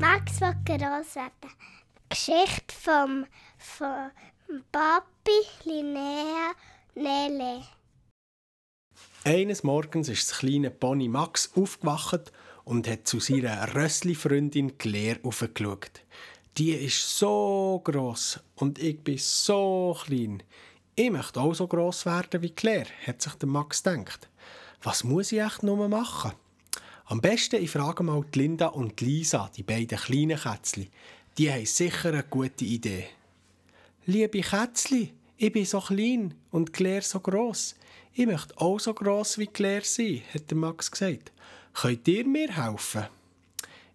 Max will gross werden. Geschichte vom, vom Papi Linnea Nele. Eines Morgens ist das kleine Pony Max aufgewacht und hat zu seiner Rössli-Freundin Claire aufgeschaut. Die ist so gross und ich bin so klein. Ich möchte auch so gross werden wie Claire, hat sich der Max gedacht. Was muss ich echt nur machen? Am besten ich frage mal die Linda und die Lisa, die beiden kleinen Kätzchen. Die haben sicher eine gute Idee. Liebe Kätzli, ich bin so klein und Claire so gross. Ich möchte auch so gross wie Claire sein, hat Max gesagt. Könnt ihr mir helfen?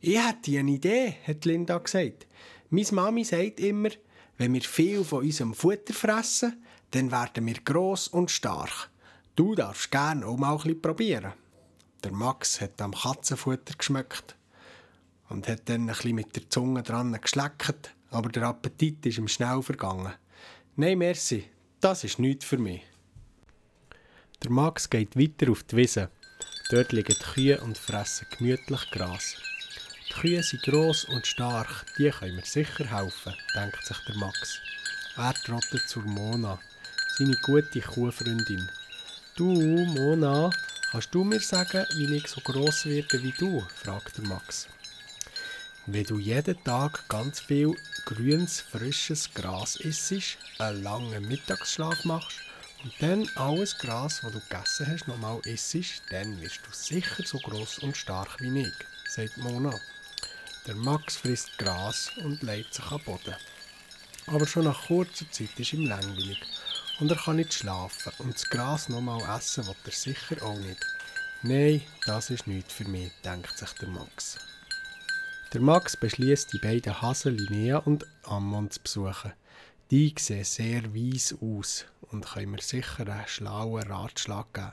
Ich hätte eine Idee, hat Linda gesagt. Meine Mami sagt immer, wenn wir viel von unserem Futter fressen, dann werden wir gross und stark. Du darfst gerne auch mal ein bisschen probieren. Der Max hat am Katzenfutter geschmeckt und hat dann ein bisschen mit der Zunge dran geschleckt, aber der Appetit ist ihm schnell vergangen. Nein, merci, das ist nichts für mich. Der Max geht weiter auf die Wiese. Dort liegen die Kühe und fressen gemütlich Gras. Die Kühe sind gross und stark, die können mir sicher helfen, denkt sich der Max. Er trottet zur Mona, seine gute Kuhfreundin. Du, Mona, kannst du mir sagen, wie ich so gross werde wie du? fragt Max. Wenn du jeden Tag ganz viel grünes, frisches Gras isst, einen langen Mittagsschlaf machst und dann alles Gras, das du gegessen hast, nochmal isst, dann wirst du sicher so gross und stark wie ich, sagt Mona. Der Max frisst Gras und legt sich am Boden. Aber schon nach kurzer Zeit ist ihm langweilig und er kann nicht schlafen und das Gras nochmal essen will er sicher auch nicht. Nein, das ist nichts für mich, denkt sich der Max. Der Max beschließt, die beiden Hasen Linnea und Ammon zu besuchen. Die sehen sehr weiss aus und können mir sicher einen schlauen Ratschlag geben.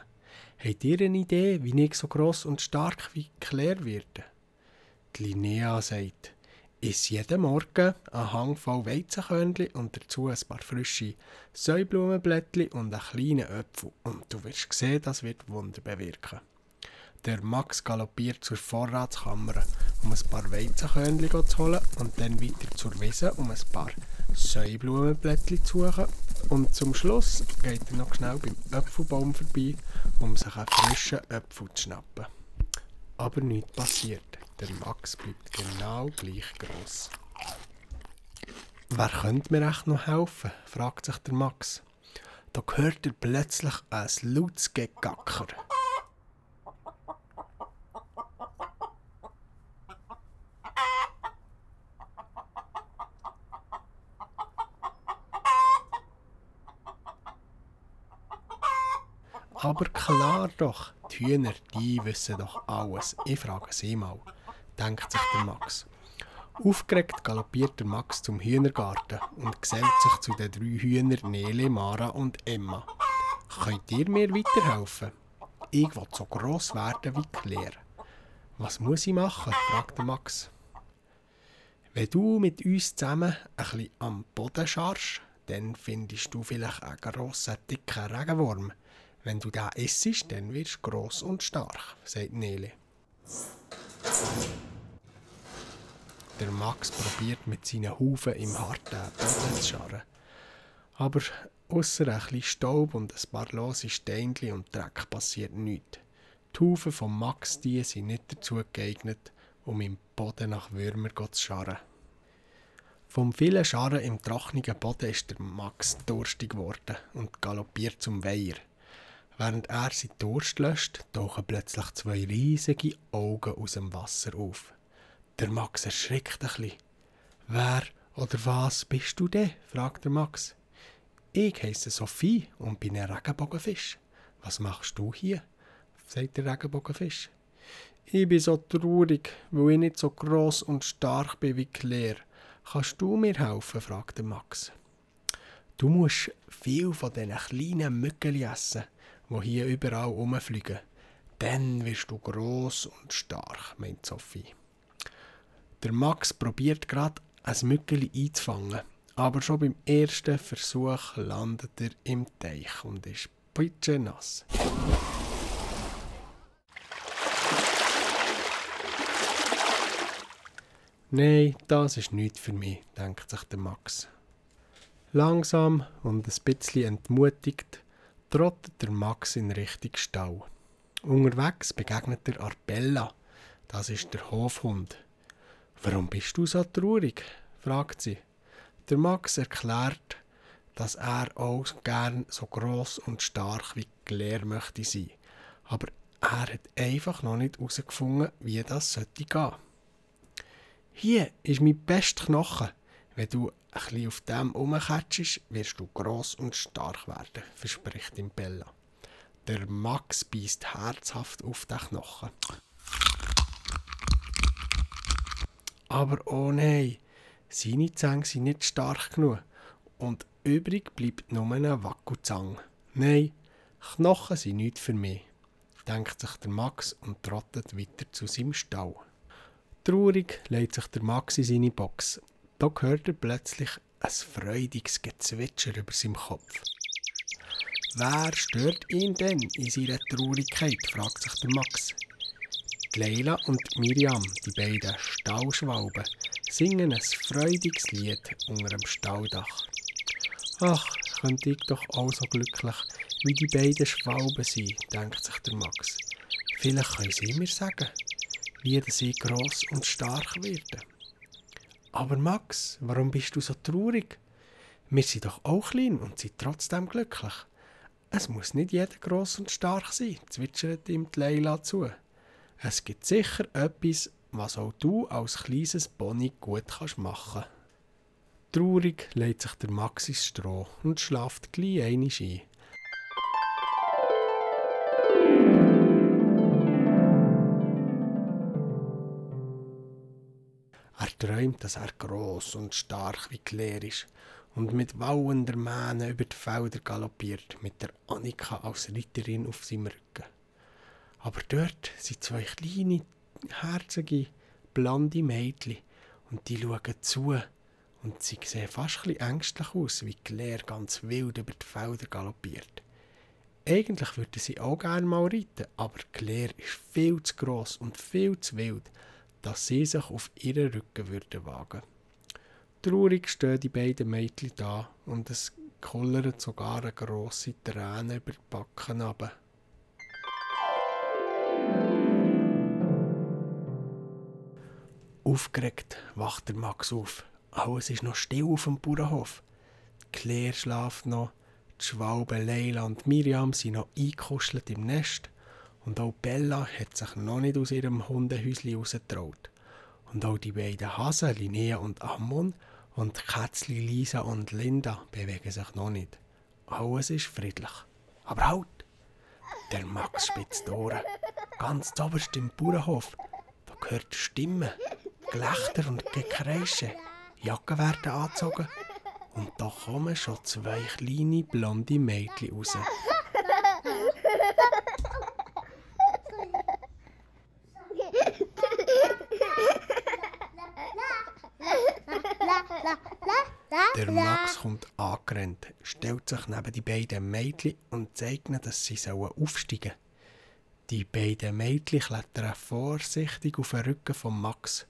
Habt ihr eine Idee, wie ich so gross und stark wie Claire werde? Die Linnea sagt, iss jeden Morgen einen Hang voll Weizenkörnchen und dazu ein paar frische Säublumenblättchen und einen kleinen Apfel. Und du wirst sehen, das wird Wunder bewirken. Der Max galoppiert zur Vorratskammer, um ein paar Weizenkörnchen zu holen und dann weiter zur Wiese, um ein paar Säublumenblättchen zu suchen. Und zum Schluss geht er noch schnell beim Apfelbaum vorbei, um sich einen frischen Apfel zu schnappen. Aber nichts passiert. Der Max bleibt genau gleich groß. Wer könnte mir echt noch helfen? fragt sich der Max. Da hört er plötzlich ein lautes Gegacker. Aber klar doch, die Hühner, die wissen doch alles. Ich frage sie mal, denkt sich der Max. Aufgeregt galoppiert der Max zum Hühnergarten und gesellt sich zu den drei Hühnern Nele, Mara und Emma. Könnt ihr mir weiterhelfen? Ich will so gross werden wie Claire. Was muss ich machen? fragt der Max. Wenn du mit uns zusammen bisschen am Boden scharst, dann findest du vielleicht einen grossen, dicken Regenwurm. Wenn du da isst, dann wirst du gross und stark, sagt Nele. Der Max probiert mit seinen Hufen im harten Boden zu scharren. Aber außer ein bisschen Staub und ein paar lose Steinchen und Dreck passiert nichts. Die Hufen von Max die sind nicht dazu geeignet, um im Boden nach Würmern zu scharren. Vom vielen Scharren im trockenen Boden ist der Max durstig geworden und galoppiert zum Weiher. Während er seinen Durst löscht, tauchen plötzlich zwei riesige Augen aus dem Wasser auf. Der Max erschrickt ein bisschen. Wer oder was bist du denn? fragt der Max. Ich heiße Sophie und bin ein Regenbogenfisch. Was machst du hier? sagt der Regenbogenfisch. Ich bin so traurig, weil ich nicht so groß und stark bin wie Claire. Kannst du mir helfen? fragt der Max. Du musst viel von diesen kleinen Mücken essen die hier überall rumfliegen. Dann wirst du gross und stark, meint Sophie. Der Max probiert gerade ein Mückeli einzufangen, aber schon beim ersten Versuch landet er im Teich und ist nass. Nein, das ist nicht für mich, denkt sich der Max. Langsam und ein bisschen entmutigt trottet der Max in Richtung Stall. Unterwegs begegnet er Arbella. Das ist der Hofhund. Warum bist du so traurig? fragt sie. Der Max erklärt, dass er auch gern so groß und stark wie Claire möchte sein. Aber er hat einfach noch nicht herausgefunden, wie das sollte gehen. Hier ist mein bester Knochen. Wenn du ein auf dem rumkatschst, wirst du groß und stark werden, verspricht ihm Bella. Der Max beißt herzhaft auf den Knochen. Aber oh nein, seine Zähne sind nicht stark genug und übrig bleibt nur ein Wackuzang. Nein, Knochen sind nicht für mich, denkt sich der Max und trottet weiter zu seinem Stall. Traurig legt sich der Max in seine Box. Da hört er plötzlich ein freudiges Gezwitscher über seinem Kopf. Wer stört ihn denn in seiner Traurigkeit? fragt sich der Max. Leila und Miriam, die beiden Stallschwalben, singen ein freudiges Lied unter dem Stalldach. Ach, könnte ich doch auch so glücklich wie die beiden Schwalben sein, denkt sich der Max. Vielleicht können sie mir sagen, wie sie groß und stark werden. Aber Max, warum bist du so traurig? Wir sind doch auch klein und sind trotzdem glücklich. Es muss nicht jeder groß und stark sein, zwitschert ihm die Leila zu. Es gibt sicher etwas, was auch du als kleines Pony gut kannst machen Traurig legt sich der Max ins Stroh und schlaft gleich einmal ein. Er träumt, dass er groß und stark wie Claire ist und mit wauender Mähne über die Felder galoppiert, mit der Annika als Reiterin auf seinem Rücken. Aber dort sind zwei kleine, herzige, blonde Mädchen und die schauen zu und sie sehen fast ein ängstlich aus, wie Claire ganz wild über die Felder galoppiert. Eigentlich würde sie auch gerne mal reiten, aber Claire ist viel zu gross und viel zu wild, dass sie sich auf ihren Rücken würde wagen. Traurig stehen die beiden Mädchen da und es kullert sogar eine grosse Träne über die Backen runter. Aufgeregt wacht der Max auf. Alles ist noch still auf dem Bauernhof. Claire schlaft noch, die Schwalben Leila und Miriam sind noch eingekuschelt im Nest und auch Bella hat sich noch nicht aus ihrem Hundehäuschen rausgetraut. Und auch die beiden Hasen, Linnea und Ammon, und die Kätzchen Lisa und Linda bewegen sich noch nicht. Alles ist friedlich. Aber halt! Der Max spitzt die Ohren. Ganz oberst im Bauernhof. Da hört Stimmen, Gelächter und Gekreische. Jacken werden angezogen. Und da kommen schon zwei kleine blonde Mädchen raus. Der Max kommt angerannt, stellt sich neben die beiden Mädchen und zeigt ihnen, dass sie aufsteigen sollen. Die beiden Mädchen klettern vorsichtig auf den Rücken von Max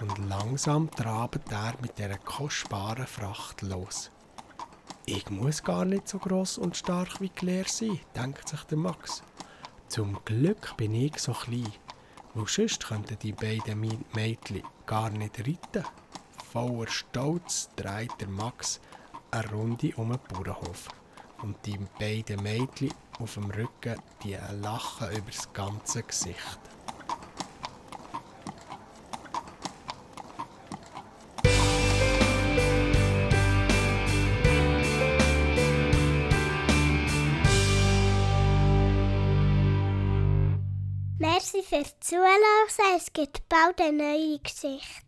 und langsam trabt er mit der kostbaren Fracht los. Ich muss gar nicht so groß und stark wie Claire sein, denkt sich der Max. Zum Glück bin ich so klein, weil sonst könnten die beiden Mädchen gar nicht reiten. Voller Stolz dreht der Max eine Runde um den Bauernhof. Und die beiden Mädchen auf dem Rücken, die lachen über das ganze Gesicht. Fürs Zuhören. Es gibt bald eine neue Geschichte.